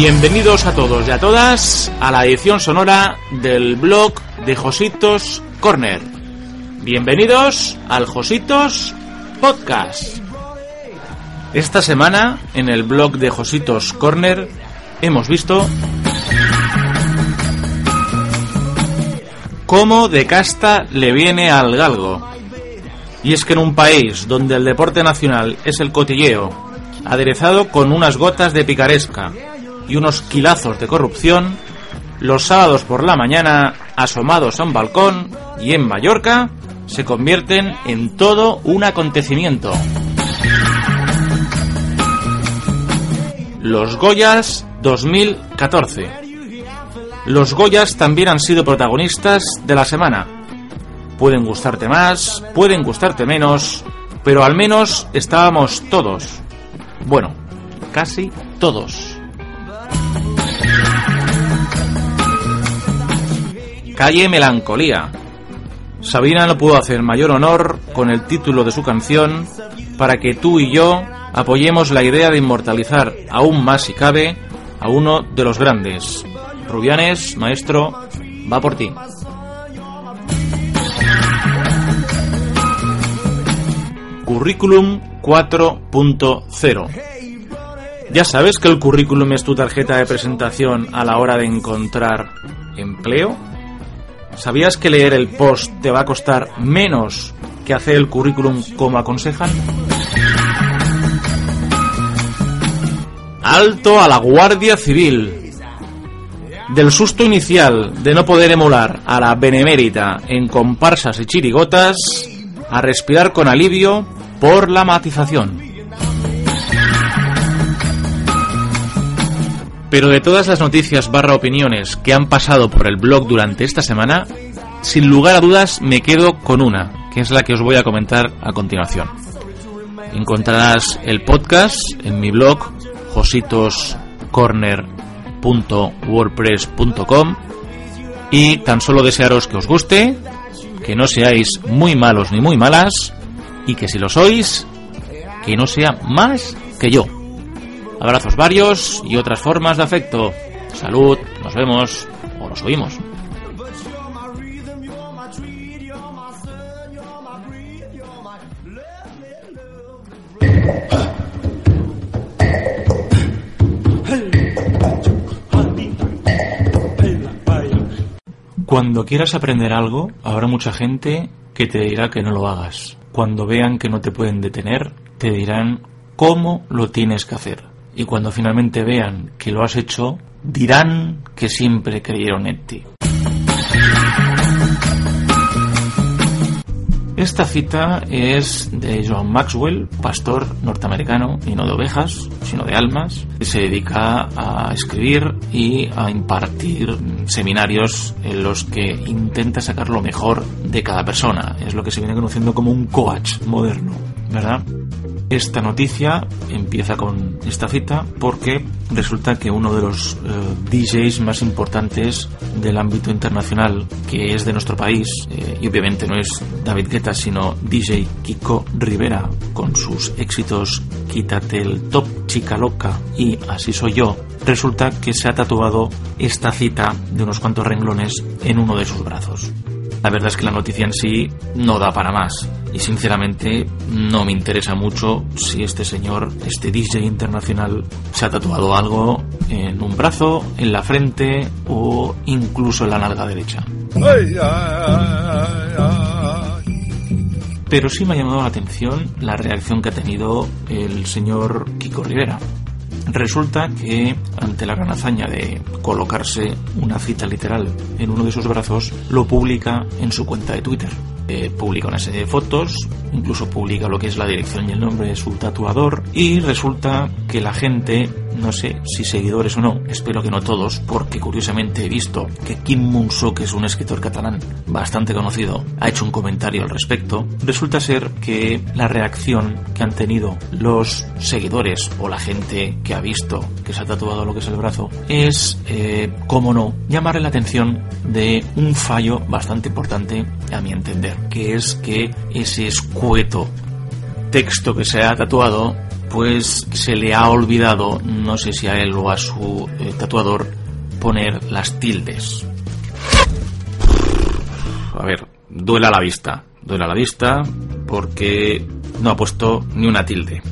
Bienvenidos a todos y a todas a la edición sonora del blog de Jositos Corner. Bienvenidos al Jositos Podcast. Esta semana en el blog de Jositos Corner hemos visto cómo de casta le viene al galgo. Y es que en un país donde el deporte nacional es el cotilleo, aderezado con unas gotas de picaresca, y unos quilazos de corrupción, los sábados por la mañana, asomados a un balcón y en Mallorca, se convierten en todo un acontecimiento. Los Goyas 2014. Los Goyas también han sido protagonistas de la semana. Pueden gustarte más, pueden gustarte menos, pero al menos estábamos todos. Bueno, casi todos. Calle Melancolía. Sabina no pudo hacer mayor honor con el título de su canción para que tú y yo apoyemos la idea de inmortalizar aún más si cabe a uno de los grandes. Rubianes, maestro, va por ti. Currículum 4.0 ya sabes que el currículum es tu tarjeta de presentación a la hora de encontrar empleo. ¿Sabías que leer el post te va a costar menos que hacer el currículum como aconsejan? Alto a la Guardia Civil. Del susto inicial de no poder emular a la benemérita en comparsas y chirigotas, a respirar con alivio por la matización. Pero de todas las noticias barra opiniones que han pasado por el blog durante esta semana, sin lugar a dudas me quedo con una, que es la que os voy a comentar a continuación. Encontrarás el podcast en mi blog jositoscorner.wordpress.com y tan solo desearos que os guste, que no seáis muy malos ni muy malas y que si lo sois, que no sea más que yo. Abrazos varios y otras formas de afecto. Salud, nos vemos o nos oímos. Cuando quieras aprender algo, habrá mucha gente que te dirá que no lo hagas. Cuando vean que no te pueden detener, te dirán cómo lo tienes que hacer y cuando finalmente vean que lo has hecho, dirán que siempre creyeron en ti. Esta cita es de John Maxwell, pastor norteamericano, y no de ovejas, sino de almas, que se dedica a escribir y a impartir seminarios en los que intenta sacar lo mejor de cada persona. Es lo que se viene conociendo como un coach moderno, ¿verdad? Esta noticia empieza con esta cita porque resulta que uno de los eh, DJs más importantes del ámbito internacional que es de nuestro país, eh, y obviamente no es David Guetta, sino DJ Kiko Rivera, con sus éxitos Quítate el top, chica loca y Así soy yo, resulta que se ha tatuado esta cita de unos cuantos renglones en uno de sus brazos. La verdad es que la noticia en sí no da para más. Y sinceramente no me interesa mucho si este señor, este DJ internacional, se ha tatuado algo en un brazo, en la frente o incluso en la nalga derecha. Pero sí me ha llamado la atención la reacción que ha tenido el señor Kiko Rivera. Resulta que ante la gran hazaña de colocarse una cita literal en uno de sus brazos, lo publica en su cuenta de Twitter. Eh, publica una serie de fotos, incluso publica lo que es la dirección y el nombre de su tatuador y resulta que la gente, no sé si seguidores o no, espero que no todos, porque curiosamente he visto que Kim Munso, que es un escritor catalán bastante conocido, ha hecho un comentario al respecto. Resulta ser que la reacción que han tenido los seguidores o la gente que ha visto que se ha tatuado lo que es el brazo es, eh, como no, llamarle la atención de un fallo bastante importante a mi entender que es que ese escueto texto que se ha tatuado, pues se le ha olvidado, no sé si a él o a su eh, tatuador, poner las tildes. A ver, duele a la vista, duele a la vista porque no ha puesto ni una tilde.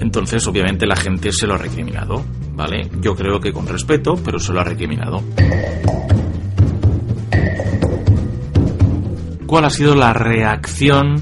Entonces, obviamente, la gente se lo ha recriminado, ¿vale? Yo creo que con respeto, pero se lo ha recriminado. cuál ha sido la reacción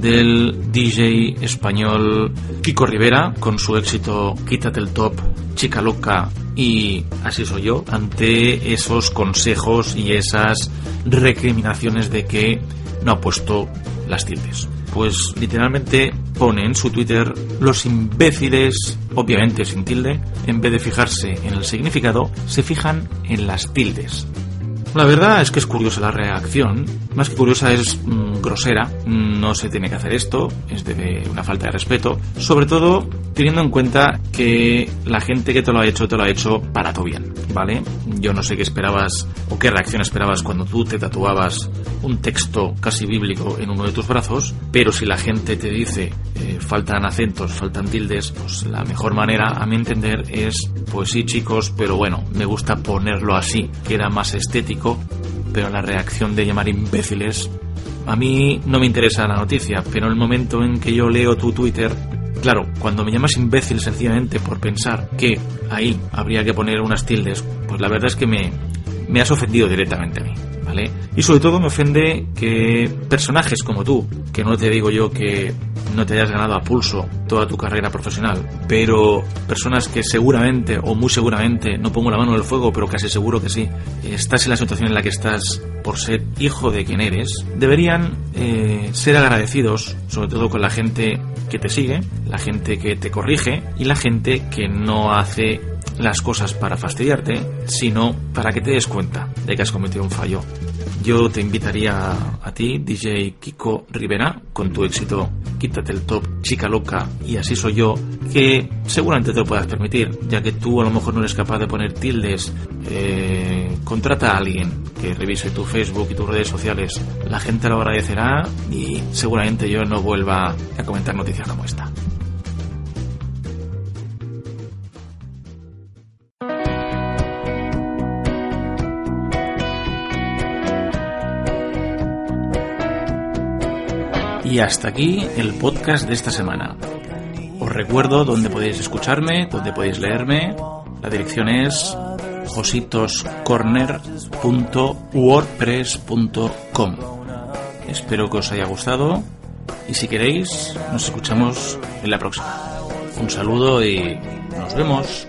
del DJ español Kiko Rivera con su éxito Quítate el top, Chica Loca y Así soy yo ante esos consejos y esas recriminaciones de que no ha puesto las tildes. Pues literalmente pone en su Twitter los imbéciles, obviamente sin tilde, en vez de fijarse en el significado, se fijan en las tildes. La verdad es que es curiosa la reacción. Más que curiosa es mm, grosera. No se tiene que hacer esto. Es de una falta de respeto. Sobre todo teniendo en cuenta que la gente que te lo ha hecho te lo ha hecho para todo bien. ¿Vale? Yo no sé qué esperabas o qué reacción esperabas cuando tú te tatuabas un texto casi bíblico en uno de tus brazos. Pero si la gente te dice eh, faltan acentos, faltan tildes, pues la mejor manera a mi entender es pues sí chicos, pero bueno, me gusta ponerlo así. Queda más estético pero la reacción de llamar imbéciles... A mí no me interesa la noticia, pero en el momento en que yo leo tu Twitter, claro, cuando me llamas imbécil sencillamente por pensar que ahí habría que poner unas tildes, pues la verdad es que me, me has ofendido directamente a mí. ¿Vale? Y sobre todo me ofende que personajes como tú, que no te digo yo que no te hayas ganado a pulso toda tu carrera profesional, pero personas que seguramente o muy seguramente, no pongo la mano en el fuego, pero casi seguro que sí, estás en la situación en la que estás por ser hijo de quien eres, deberían eh, ser agradecidos, sobre todo con la gente que te sigue, la gente que te corrige y la gente que no hace las cosas para fastidiarte, sino para que te des cuenta de que has cometido un fallo yo te invitaría a ti, DJ Kiko Rivera, con tu éxito Quítate el top, chica loca y así soy yo, que seguramente te lo puedas permitir, ya que tú a lo mejor no eres capaz de poner tildes. Eh, contrata a alguien que revise tu Facebook y tus redes sociales. La gente lo agradecerá y seguramente yo no vuelva a comentar noticias como esta. Y hasta aquí el podcast de esta semana. Os recuerdo dónde podéis escucharme, dónde podéis leerme. La dirección es jositoscorner.wordpress.com. Espero que os haya gustado y si queréis nos escuchamos en la próxima. Un saludo y nos vemos.